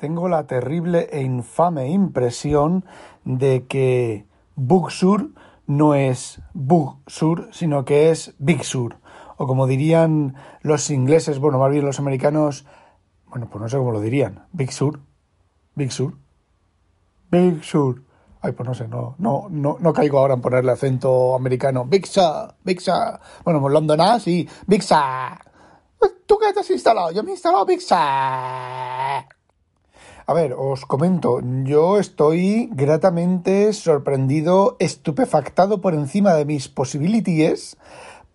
Tengo la terrible e infame impresión de que Bug Sur no es Bug Sur, sino que es Big Sur. O como dirían los ingleses, bueno, más bien los americanos, bueno, pues no sé cómo lo dirían, Big Sur, Big Sur, Big Sur. Ay, pues no sé, no, no, no, no caigo ahora en ponerle acento americano. Big Sur, Big Sur. Bueno, pues London sí, Big Sur. ¿Tú qué te has instalado? Yo me he instalado Big Sur. A ver, os comento, yo estoy gratamente sorprendido, estupefactado por encima de mis posibilidades,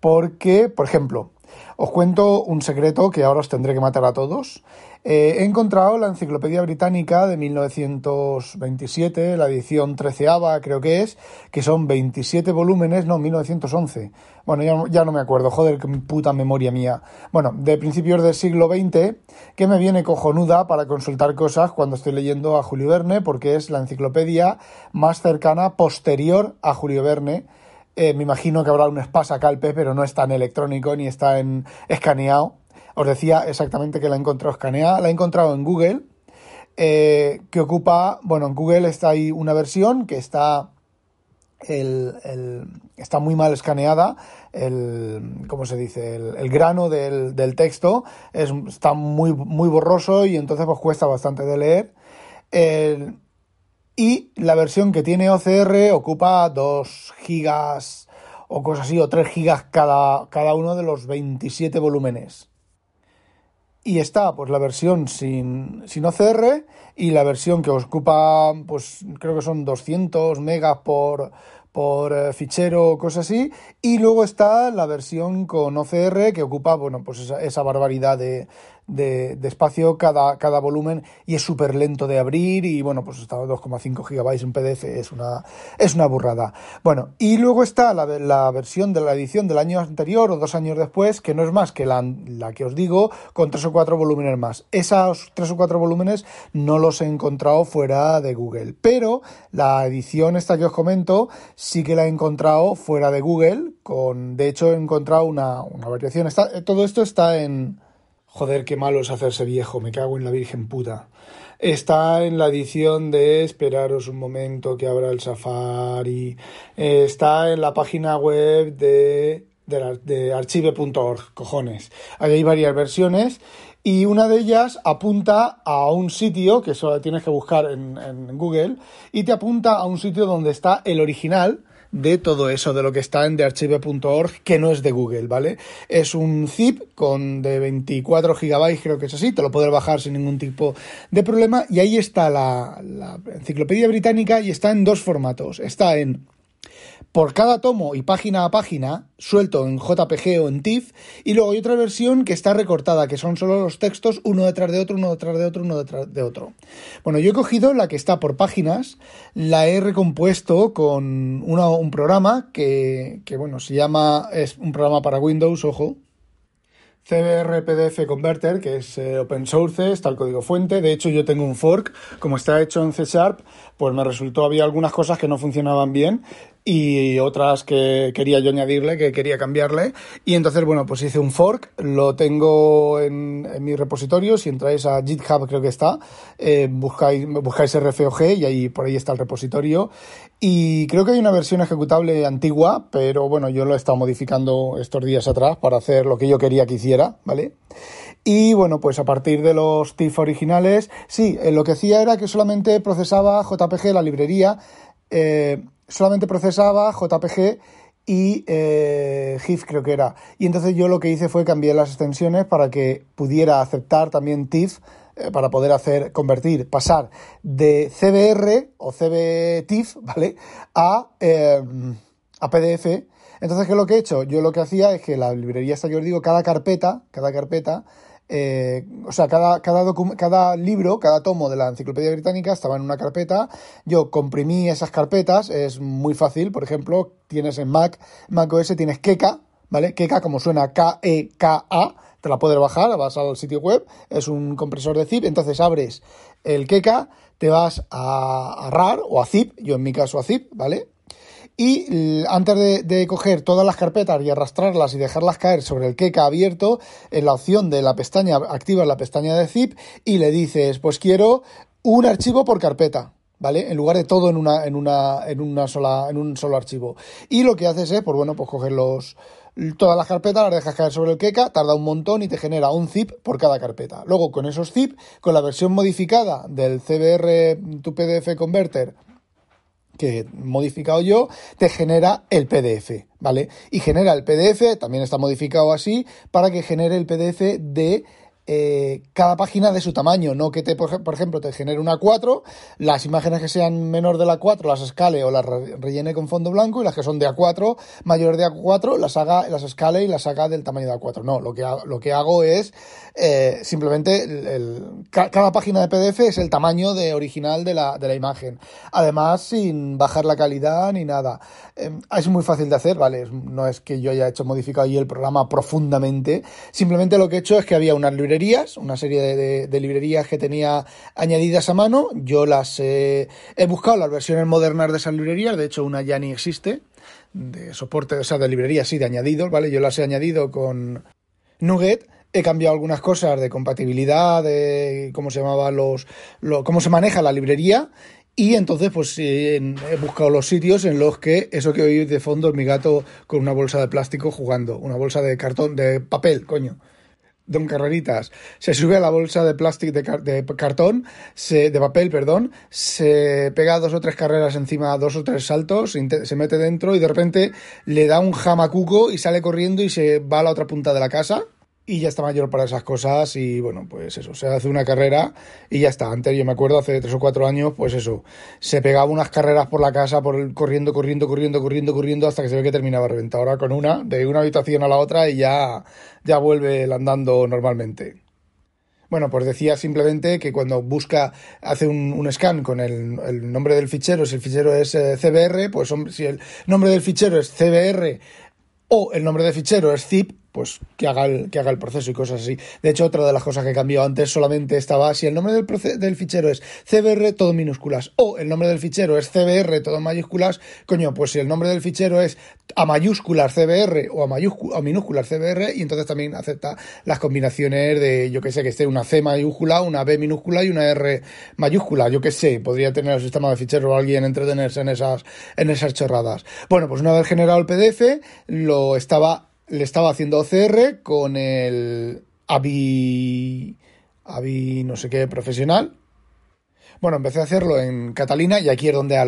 porque, por ejemplo, os cuento un secreto que ahora os tendré que matar a todos. Eh, he encontrado la Enciclopedia Británica de 1927, la edición treceava creo que es, que son 27 volúmenes, no, 1911. Bueno, ya, ya no me acuerdo, joder, qué puta memoria mía. Bueno, de principios del siglo XX, que me viene cojonuda para consultar cosas cuando estoy leyendo a Julio Verne, porque es la enciclopedia más cercana, posterior a Julio Verne. Eh, me imagino que habrá un Spasa Calpe, pero no está en electrónico ni está en escaneado. Os decía exactamente que la he encontrado escaneada, la he encontrado en Google, eh, que ocupa, bueno, en Google está ahí una versión que está, el, está muy mal escaneada, el, ¿cómo se dice? El, grano del, texto es, está muy, muy borroso y entonces pues cuesta bastante de leer. Y la versión que tiene OCR ocupa 2 gigas o cosas así, o 3 gigas cada, cada uno de los 27 volúmenes. Y está pues la versión sin, sin OCR y la versión que ocupa, pues creo que son 200 megas por, por eh, fichero o cosas así. Y luego está la versión con OCR que ocupa, bueno, pues esa, esa barbaridad de, de, de, espacio cada, cada volumen y es súper lento de abrir y bueno, pues está 2,5 gigabytes en PDF, es una, es una burrada. Bueno, y luego está la, la, versión de la edición del año anterior o dos años después, que no es más que la, la que os digo, con tres o cuatro volúmenes más. Esos tres o cuatro volúmenes no los he encontrado fuera de Google, pero la edición esta que os comento sí que la he encontrado fuera de Google, con, de hecho he encontrado una, una variación. Está, todo esto está en, Joder, qué malo es hacerse viejo, me cago en la Virgen puta. Está en la edición de Esperaros un momento que abra el Safari. Está en la página web de, de, de archive.org, cojones. Ahí hay varias versiones y una de ellas apunta a un sitio que solo tienes que buscar en, en Google y te apunta a un sitio donde está el original de todo eso, de lo que está en thearchive.org, que no es de Google, ¿vale? Es un zip con de 24 gigabytes, creo que es así, te lo puedes bajar sin ningún tipo de problema, y ahí está la enciclopedia británica y está en dos formatos. Está en por cada tomo y página a página, suelto en JPG o en TIFF, y luego hay otra versión que está recortada, que son solo los textos uno detrás de otro, uno detrás de otro, uno detrás de otro. Bueno, yo he cogido la que está por páginas, la he recompuesto con un programa que, que, bueno, se llama, es un programa para Windows, ojo, CBR PDF Converter, que es eh, open source, está el código fuente. De hecho, yo tengo un fork, como está hecho en C Sharp, pues me resultó, había algunas cosas que no funcionaban bien y otras que quería yo añadirle, que quería cambiarle. Y entonces, bueno, pues hice un fork, lo tengo en, en mi repositorio. Si entráis a GitHub, creo que está, eh, buscáis, buscáis RFOG y ahí por ahí está el repositorio. Y creo que hay una versión ejecutable antigua, pero bueno, yo lo he estado modificando estos días atrás para hacer lo que yo quería que hiciera, ¿vale? Y bueno, pues a partir de los TIFF originales, sí, eh, lo que hacía era que solamente procesaba JPG, la librería, eh, solamente procesaba JPG y eh, GIF creo que era. Y entonces yo lo que hice fue cambiar las extensiones para que pudiera aceptar también TIFF eh, para poder hacer, convertir, pasar de CBR o CBTIF, ¿vale? A, eh, a PDF. Entonces, ¿qué es lo que he hecho? Yo lo que hacía es que la librería esta que os digo, cada carpeta, cada carpeta, eh, o sea, cada, cada, cada libro, cada tomo de la enciclopedia británica estaba en una carpeta. Yo comprimí esas carpetas, es muy fácil. Por ejemplo, tienes en Mac, Mac OS, tienes Keka, ¿vale? Keka, como suena K-E-K-A, te la puedes bajar, vas al sitio web, es un compresor de zip, entonces abres el Keka, te vas a, a RAR o a zip, yo en mi caso a zip, ¿vale? Y antes de, coger todas las carpetas y arrastrarlas y dejarlas caer sobre el Keka abierto, en la opción de la pestaña, activas la pestaña de zip y le dices, pues quiero un archivo por carpeta. ¿Vale? En lugar de todo en una, en una, en una sola, en un solo archivo. Y lo que haces es, pues bueno, pues coger los, todas las carpetas, las dejas caer sobre el Keka, tarda un montón y te genera un zip por cada carpeta. Luego, con esos zip, con la versión modificada del CBR, tu PDF Converter, que he modificado yo, te genera el PDF, ¿vale? Y genera el PDF, también está modificado así, para que genere el PDF de eh, cada página de su tamaño, no que te, por, ejemplo, te genere una 4, las imágenes que sean menor de la 4 las escale o las rellene con fondo blanco y las que son de A4, mayor de A4, las haga, las escale y las haga del tamaño de A4. No, lo que, lo que hago es eh, simplemente el, cada página de PDF es el tamaño de original de la, de la imagen. Además, sin bajar la calidad ni nada. Em, es muy fácil de hacer, ¿vale? No es que yo haya hecho modificado ahí el programa profundamente. Simplemente lo que he hecho es que había unas librerías una serie de, librerías que tenía añadidas a mano. Yo las he buscado las versiones modernas de esas librerías, de hecho una ya ni existe, de soporte, o sea, de librerías, sí, de añadidos, ¿vale? Yo las he añadido con Nugget he cambiado algunas cosas de compatibilidad, de cómo se llamaba los, cómo se maneja la librería y entonces pues he buscado los sitios en los que eso que oís de fondo es mi gato con una bolsa de plástico jugando, una bolsa de cartón, de papel, coño. Don Carreritas. Se sube a la bolsa de plástico de, cartón, se, de papel, perdón, se pega dos o tres carreras encima, dos o tres saltos, se mete dentro y de repente le da un jamacuco y sale corriendo y se va a la otra punta de la casa y ya está mayor para esas cosas y bueno, pues eso, se hace una carrera y ya está. Antes yo me acuerdo hace tres o cuatro años, pues eso, se pegaba unas carreras por la casa, por el, corriendo, corriendo, corriendo, corriendo, corriendo hasta que se ve que terminaba reventado. Ahora con una, de una habitación a la otra y ya, ya vuelve andando normalmente. Bueno, pues decía simplemente que cuando busca, hace un, scan con el, el, nombre del fichero, si el fichero es eh, CBR, pues si el nombre del fichero es CBR o el nombre del fichero es zip, pues que haga, el, que haga el proceso y cosas así. De hecho, otra de las cosas que cambió antes solamente estaba, si el nombre del, del fichero es CBR todo minúsculas o el nombre del fichero es CBR todo mayúsculas, coño, pues si el nombre del fichero es a mayúsculas CBR o a, mayúsculas, minúsculas CBR y entonces también acepta las combinaciones de, yo que sé, que esté una C mayúscula, una B minúscula y una R mayúscula, yo que sé, podría tener el sistema de ficheros o alguien entretenerse en esas, en esas chorradas. Bueno, pues una vez generado el PDF, lo estaba le estaba haciendo OCR con el AVI, AVI no sé qué profesional. Bueno, empecé a hacerlo en Catalina y aquí es donde a,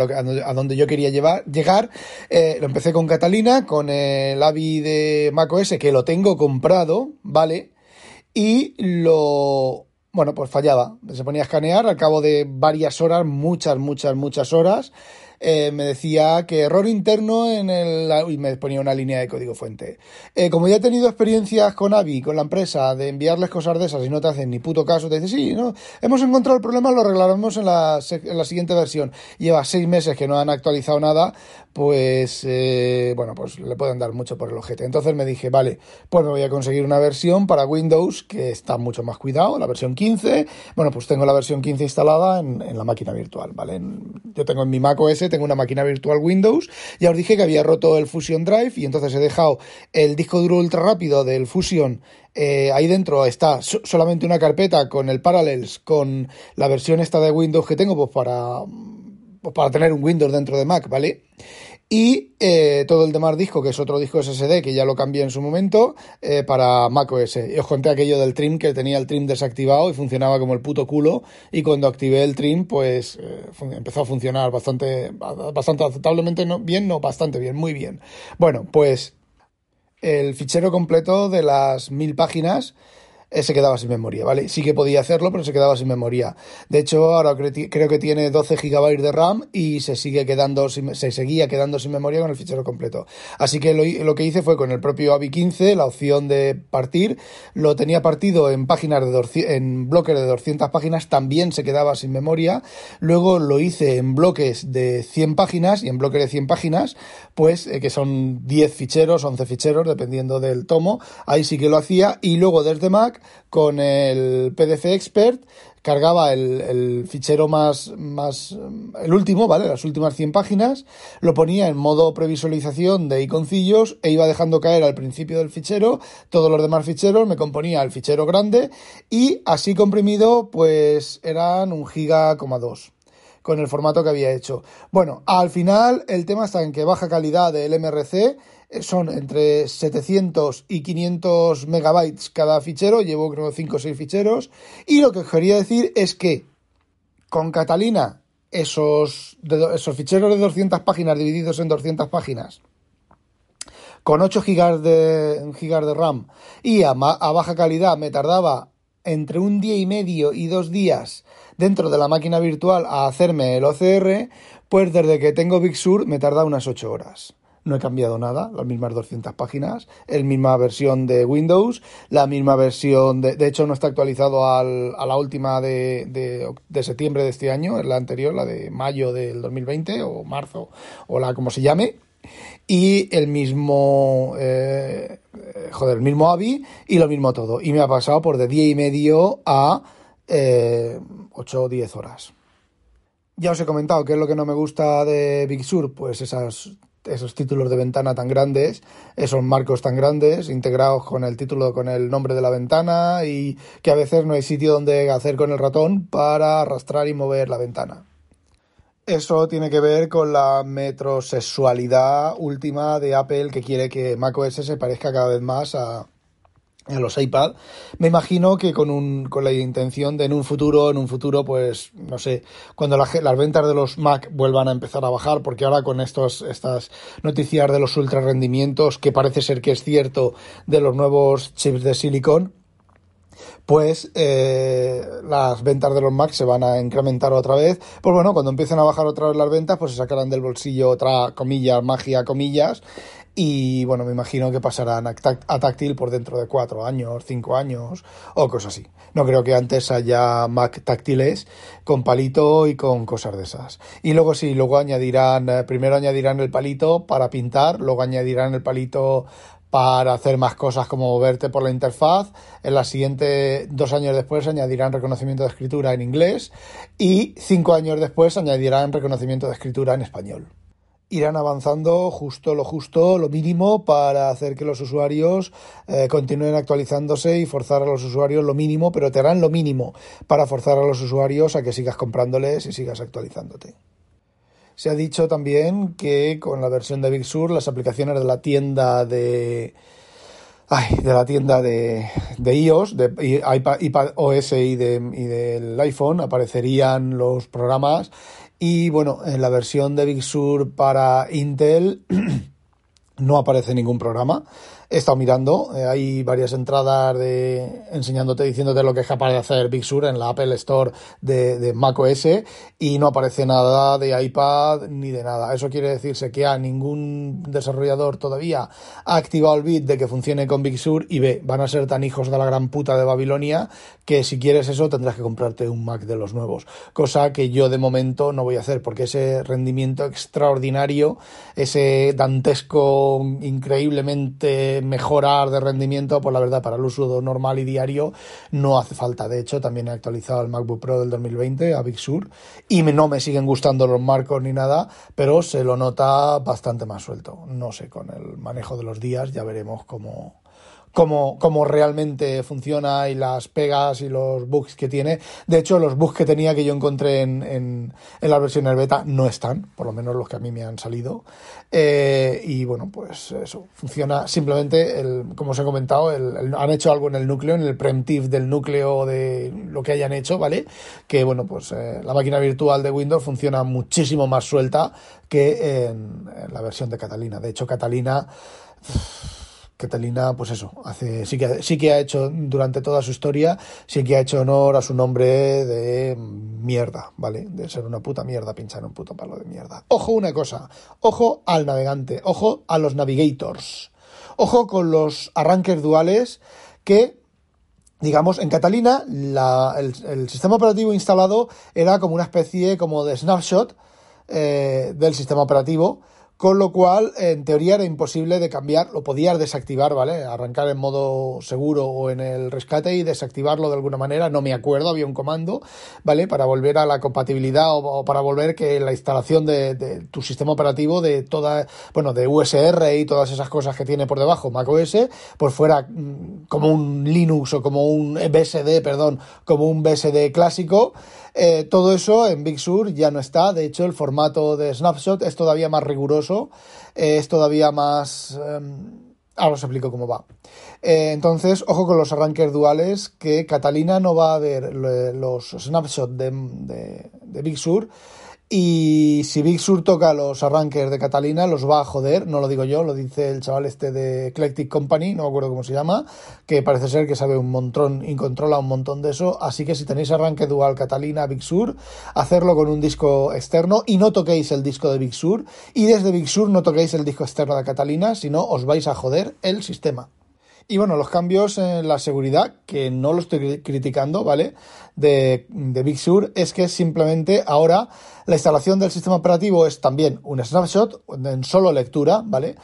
donde yo quería llevar, llegar. Eh, lo empecé con Catalina, con el AVI de macOS que lo tengo comprado, ¿vale? Y lo... Bueno, pues fallaba. Se ponía a escanear al cabo de varias horas, muchas, muchas, muchas horas. Eh, me decía que error interno en el... y me ponía una línea de código fuente. Eh, como ya he tenido experiencias con Avi, con la empresa, de enviarles cosas de esas y no te hacen ni puto caso, te dice, sí, no, hemos encontrado el problema, lo arreglaremos en la, en la siguiente versión. Lleva seis meses que no han actualizado nada, pues, eh, bueno, pues le pueden dar mucho por el ojete. Entonces me dije, vale, pues me voy a conseguir una versión para Windows que está mucho más cuidado, la versión 15. Bueno, pues tengo la versión 15 instalada en, en la máquina virtual, ¿vale? yo tengo en mi Mac OS tengo una máquina virtual Windows. Ya os dije que había roto el Fusion Drive y entonces he dejado el disco duro ultra rápido del Fusion. Eh, ahí dentro está solamente una carpeta con el Parallels, con la versión esta de Windows que tengo, pues para, pues para tener un Windows dentro de Mac, ¿vale? Y eh, todo el demás disco, que es otro disco SSD que ya lo cambié en su momento, eh, para macOS. Y os conté aquello del trim, que tenía el trim desactivado y funcionaba como el puto culo. Y cuando activé el trim, pues eh, empezó a funcionar bastante, bastante aceptablemente no, bien, no, bastante bien, muy bien. Bueno, pues el fichero completo de las mil páginas eh, se quedaba sin memoria, ¿vale? Sí que podía hacerlo, pero se quedaba sin memoria. De hecho, ahora creo que tiene 12 GB de RAM y se sigue quedando se seguía quedando sin memoria con el fichero completo. Así que lo, que hice fue con el propio AVI 15, la opción de partir, lo tenía partido en páginas de en bloques de 200 páginas, también se quedaba sin memoria. Luego lo hice en bloques de 100 páginas y en bloques de 100 páginas, pues eh, que son 10 ficheros, 11 ficheros, dependiendo del tomo. Ahí sí que lo hacía y luego desde Mac con el PDF Expert, cargaba el, fichero más, el último, ¿vale? Las últimas 100 páginas, lo ponía en modo previsualización de iconcillos e iba dejando caer al principio del fichero todos los demás ficheros, me componía el fichero grande y así comprimido, pues eran un giga, dos con el formato que había hecho. Bueno, al final el tema está en que baja calidad del MRC son entre 700 y 500 megabytes cada fichero, llevo creo 5 o 6 ficheros, y lo que quería decir es que con Catalina esos, esos ficheros de 200 páginas divididos en 200 páginas, con 8 GB de, de RAM y a, a baja calidad me tardaba entre un día y medio y dos días dentro de la máquina virtual a hacerme el OCR, pues desde que tengo Big Sur me tarda unas 8 horas no he cambiado nada, las mismas 200 páginas, la misma versión de Windows, la misma versión, de, de hecho no está actualizado al, a la última de, de, septiembre de este año, es la anterior, la de mayo del 2020 o marzo o la como se llame, y el mismo, eh, joder, el mismo AVI y lo mismo todo. Y me ha pasado por de día y medio a eh, 8 o 10 horas. Ya os he comentado qué es lo que no me gusta de Big Sur, pues esas esos títulos de ventana tan grandes, esos marcos tan grandes, integrados con el título, con el nombre de la ventana y que a veces no hay sitio donde hacer con el ratón para arrastrar y mover la ventana. Eso tiene que ver con la metrosexualidad última de Apple que quiere que macOS se parezca cada vez más a, en los iPad, me imagino que con, un, con la intención de en un futuro, en un futuro, pues, no sé, cuando las ventas de los Mac vuelvan a empezar a bajar, porque ahora con estos, estas noticias de los ultra rendimientos, que parece ser que es cierto, de los nuevos chips de silicon, pues eh, las ventas de los Mac se van a incrementar otra vez. Pues bueno, cuando empiecen a bajar otra vez las ventas, pues se sacarán del bolsillo otra comillas, magia, comillas, y bueno, me imagino que pasarán a, táctil por dentro de cuatro años, cinco años o cosas así. No creo que antes haya Mac táctiles con palito y con cosas de esas. Y luego sí, luego añadirán, eh, primero añadirán el palito para pintar, luego añadirán el palito para hacer más cosas como moverte por la interfaz. En la siguiente, dos años después, añadirán reconocimiento de escritura en inglés y cinco años después añadirán reconocimiento de escritura en español irán avanzando justo lo justo, lo mínimo, para hacer que los usuarios eh, continúen actualizándose y forzar a los usuarios lo mínimo, pero te harán lo mínimo para forzar a los usuarios a que sigas comprándoles y sigas actualizándote. Se ha dicho también que con la versión de Big Sur las aplicaciones de la tienda de Ay, de la tienda de, de iOS, de iPad, iPad y, de, y del iPhone aparecerían los programas. Y bueno, en la versión de Big Sur para Intel no aparece ningún programa he estado mirando, eh, hay varias entradas de enseñándote, diciéndote lo que es capaz de hacer Big Sur en la Apple Store de, de macOS y no aparece nada de iPad ni de nada. Eso quiere decirse que A, ningún desarrollador todavía ha activado el bit de que funcione con Big Sur y B, van a ser tan hijos de la gran puta de Babilonia que si quieres eso tendrás que comprarte un Mac de los nuevos. Cosa que yo de momento no voy a hacer porque ese rendimiento extraordinario, ese dantesco increíblemente mejorar de rendimiento, pues la verdad, para el uso normal y diario no hace falta. De hecho, también he actualizado el MacBook Pro del 2020 a Big Sur y no me siguen gustando los marcos ni nada, pero se lo nota bastante más suelto. No sé, con el manejo de los días ya veremos cómo, cómo, cómo realmente funciona y las pegas y los bugs que tiene. De hecho, los bugs que tenía que yo encontré en, en, en las versiones beta no están, por lo menos los que a mí me han salido. Eh, y bueno, pues eso, funciona simplemente, el, como os he comentado, el, han hecho algo en el núcleo, en el preemptive del núcleo de lo que hayan hecho, ¿vale? Que bueno, pues eh, la máquina virtual de Windows funciona muchísimo más suelta que en, en la versión de Catalina. De hecho, Catalina Catalina, pues eso, hace, sí que, sí que ha hecho durante toda su historia, sí que ha hecho honor a su nombre de mierda, ¿vale? De ser una puta mierda, pinchar un puto palo de mierda. Ojo una cosa, ojo al navegante, ojo a los navigators, ojo con los arranques duales que digamos, en Catalina el, el, sistema operativo instalado era como una especie como de snapshot eh, del sistema operativo con lo cual en teoría era imposible de cambiar, lo podías desactivar, ¿vale? Arrancar en modo seguro o en el rescate y desactivarlo de alguna manera, no me acuerdo, había un comando, ¿vale? Para volver a la compatibilidad o, para volver que la instalación de, tu sistema operativo de toda, bueno, de USR y todas esas cosas que tiene por debajo macOS, pues fuera mm, como un Linux o como un BSD, perdón, como un BSD clásico, eh, todo eso en Big Sur ya no está. De hecho, el formato de snapshot es todavía más riguroso, eh, es todavía más... Em, ahora os explico cómo va. Eh, entonces, ojo con los arranques duales, que Catalina no va a ver los snapshots de Big Sur y si Big Sur toca los arranques de Catalina, los va a joder, no lo digo yo, lo dice el chaval este de Eclectic Company, no me acuerdo cómo se llama, que parece ser que sabe un montón y controla un montón de eso. Así que si tenéis arranque dual Catalina Big Sur, hacerlo con un disco externo y no toquéis el disco de Big Sur. Y desde Big Sur no toquéis el disco externo de Catalina, si no os vais a joder el sistema. Y bueno, los cambios en la seguridad, que no lo estoy criticando, ¿vale? De, de, Big Sur, es que simplemente ahora la instalación del sistema operativo es también un snapshot en solo lectura, ¿vale?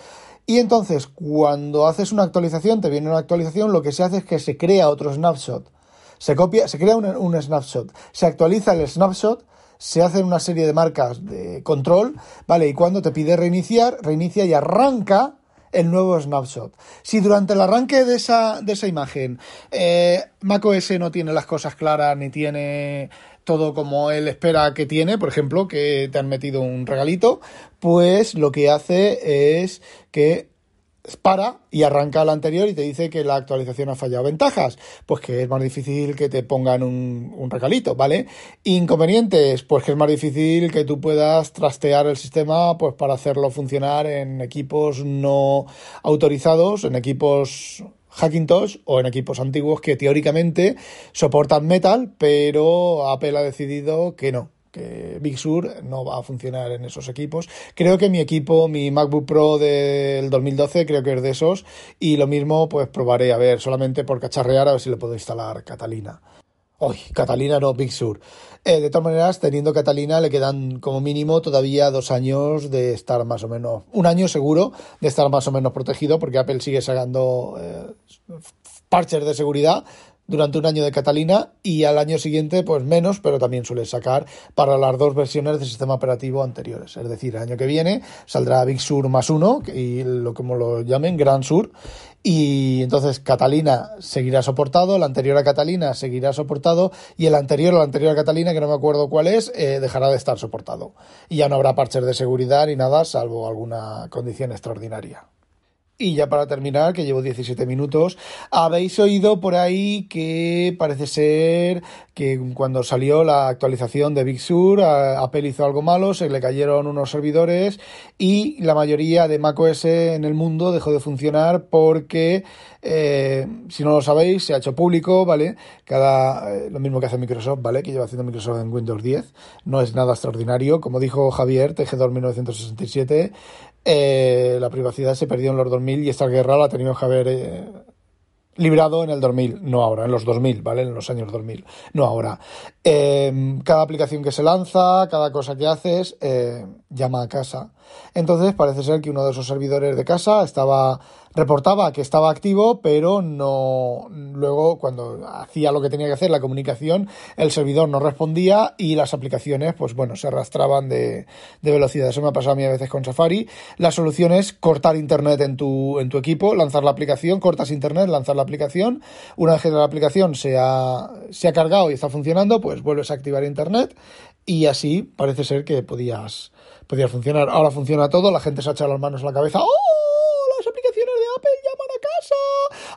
Y entonces, cuando haces una actualización, te viene una actualización, lo que se hace es que se crea otro snapshot. Se copia, se crea un, un snapshot, se actualiza el snapshot, se hacen una serie de marcas de control, ¿vale? Y cuando te pide reiniciar, reinicia y arranca el nuevo snapshot. Si durante el arranque de esa, de esa imagen eh, macOS no tiene las cosas claras ni tiene todo como él espera que tiene, por ejemplo, que te han metido un regalito, pues lo que hace es que para y arranca la anterior y te dice que la actualización ha fallado. Ventajas, pues que es más difícil que te pongan un, un, regalito, ¿vale? Inconvenientes, pues que es más difícil que tú puedas trastear el sistema pues para hacerlo funcionar en equipos no autorizados, en equipos Hackintosh o en equipos antiguos que teóricamente soportan Metal, pero Apple ha decidido que no, que Big Sur no va a funcionar en esos equipos. Creo que mi equipo, mi MacBook Pro del 2012, creo que es de esos. Y lo mismo, pues probaré a ver, solamente por cacharrear, a ver si le puedo instalar Catalina. Uy, Catalina no, Big Sur. Eh, de todas maneras, teniendo Catalina, le quedan como mínimo todavía dos años de estar más o menos, un año seguro de estar más o menos protegido, porque Apple sigue sacando eh, parches de seguridad durante un año de Catalina y al año siguiente pues menos, pero también suele sacar para las dos versiones del sistema operativo anteriores. Es decir, el año que viene saldrá Big Sur más uno, y lo como lo llamen, Gran Sur, y entonces Catalina seguirá soportado, el anterior a Catalina seguirá soportado y el anterior la anterior a Catalina, que no me acuerdo cuál es, eh, dejará de estar soportado. Y ya no habrá parches de seguridad ni nada, salvo alguna condición extraordinaria. Y ya para terminar, que llevo 17 minutos, habéis oído por ahí que parece ser que cuando salió la actualización de Big Sur, Apple hizo algo malo, se le cayeron unos servidores y la mayoría de macOS en el mundo dejó de funcionar porque, eh, si no lo sabéis, se ha hecho público, ¿vale? Cada, eh, lo mismo que hace Microsoft, ¿vale? Que lleva haciendo Microsoft en Windows 10. No es nada extraordinario. Como dijo Javier, TG2 1967, eh, la privacidad se perdió en los 2000 y esta guerra la que haber eh, librado en el 2000, no ahora, en los 2000, ¿vale? En los años 2000, no ahora. Em, cada aplicación que se lanza, cada cosa que haces, eh, llama a casa. Entonces parece ser que uno de esos servidores de casa estaba reportaba que estaba activo, pero no luego cuando hacía lo que tenía que hacer la comunicación, el servidor no respondía y las aplicaciones, pues bueno, se arrastraban de, de velocidad. Eso me ha pasado a mí a veces con Safari. La solución es cortar internet en tu, en tu equipo, lanzar la aplicación, cortas internet, lanzar la aplicación. Una vez que la aplicación se ha, se ha cargado y está funcionando, pues vuelves a activar internet y así parece ser que podías, podías funcionar. Ahora funciona todo, la gente se ha echado las manos a la cabeza. ¡Oh!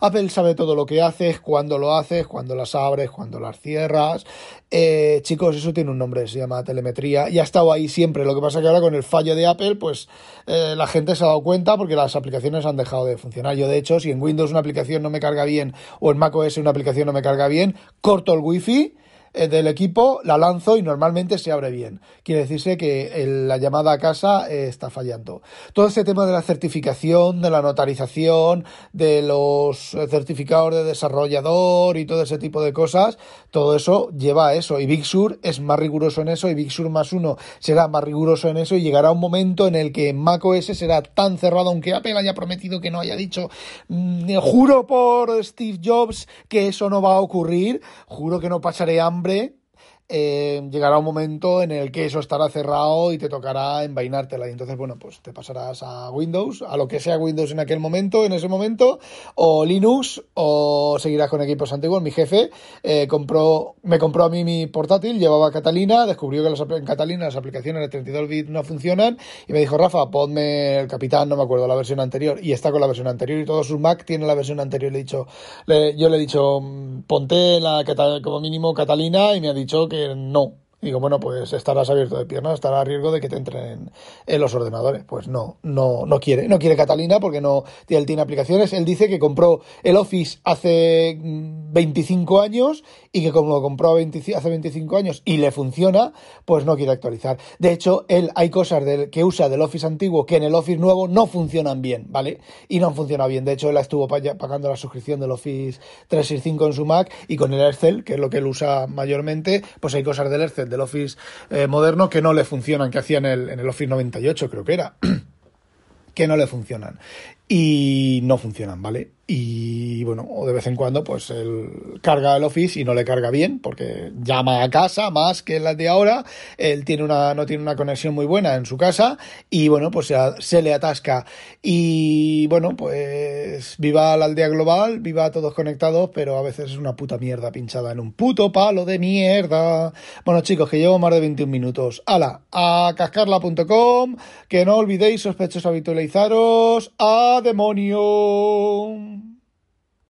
Apple sabe todo lo que haces, cuándo lo haces, cuándo las abres, cuándo las cierras. Eh, chicos, eso tiene un nombre, se llama telemetría y ha estado ahí siempre. Lo que pasa que ahora con el fallo de Apple, pues eh, la gente se ha dado cuenta porque las aplicaciones han dejado de funcionar. Yo, de hecho, si en Windows una aplicación no me carga bien o en macOS una aplicación no me carga bien, corto el wifi del equipo, la lanzo y normalmente se abre bien. Quiere decirse que la llamada a casa eh, está fallando. Todo este tema de la certificación, de la notarización, de los certificados de desarrollador y todo ese tipo de cosas, todo eso lleva a eso. Y Big Sur es más riguroso en eso y Big Sur más uno será más riguroso en eso y llegará un momento en el que macOS será tan cerrado, aunque Apple haya prometido que no haya dicho, mm, juro por Steve Jobs que eso no va a ocurrir, juro que no pasaré hambre hambre eh, llegará un momento en el que eso estará cerrado y te tocará envainártela. Y entonces, bueno, pues te pasarás a Windows, a lo que sea Windows en aquel momento, en ese momento, o Linux, o seguirás con equipos antiguos. Mi jefe eh, compró, me compró a mí mi portátil, llevaba Catalina, descubrió que las, en Catalina las aplicaciones de 32 bits no funcionan y me dijo, Rafa, ponme el Capitán, no me acuerdo, la versión anterior. Y está con la versión anterior y todos sus Mac tienen la versión anterior. Le he dicho, yo le he dicho, ponte la como mínimo Catalina y me ha dicho que no. Digo, bueno, pues estarás abierto de piernas, estará a riesgo de que te entren en, los ordenadores. Pues no, no, no quiere. No quiere Catalina porque no él tiene aplicaciones. Él dice que compró el Office hace 25 años y que como lo compró hace 25 años y le funciona, pues no quiere actualizar. De hecho, él hay cosas del, que usa del Office antiguo que en el Office nuevo no funcionan bien, ¿vale? Y no funciona bien. De hecho, él estuvo pagando la suscripción del Office 365 en su Mac y con el Excel, que es lo que él usa mayormente, pues hay cosas del Excel del Office eh, moderno que no le funcionan, que hacía en el, en el Office 98, creo que era. que no le funcionan. Y no funcionan, ¿vale? y bueno, o de vez en cuando pues él carga el Office y no le carga bien porque llama a casa más que la de ahora, él tiene una, no tiene una conexión muy buena en su casa y bueno, pues se, se le atasca y bueno, pues viva la aldea global, viva todos conectados, pero a veces es una puta mierda pinchada en un puto palo de mierda. Bueno chicos, que llevo más de 21 minutos. ¡Hala! A cascarla.com, que no olvidéis sospechosos habitualizaros. ¡A demonio!